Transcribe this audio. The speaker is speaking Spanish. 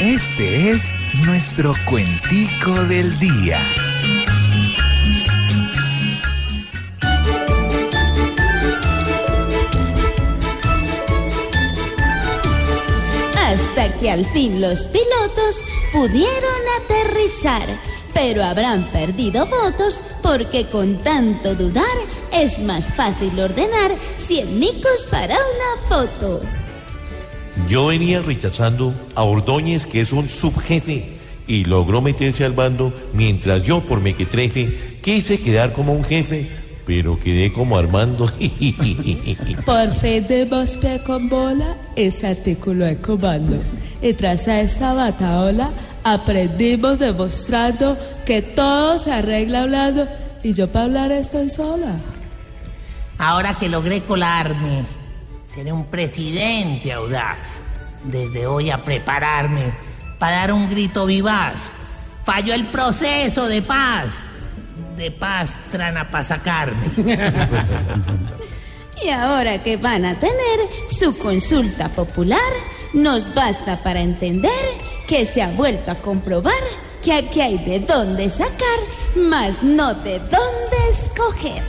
Este es nuestro cuentico del día. Hasta que al fin los pilotos pudieron aterrizar, pero habrán perdido votos porque con tanto dudar es más fácil ordenar 100 micos para una foto. Yo venía rechazando a Ordóñez, que es un subjefe, y logró meterse al bando, mientras yo, por mequetrefe, quise quedar como un jefe, pero quedé como Armando. Por fin dimos pie con bola y se articuló el comando. Y tras esta bataola aprendimos demostrando que todo se arregla hablando y yo para hablar estoy sola. Ahora que logré colarme, seré un presidente audaz. Desde hoy a prepararme para dar un grito vivaz. Falló el proceso de paz. De paz trana para sacarme. Y ahora que van a tener su consulta popular, nos basta para entender que se ha vuelto a comprobar que aquí hay de dónde sacar, mas no de dónde escoger.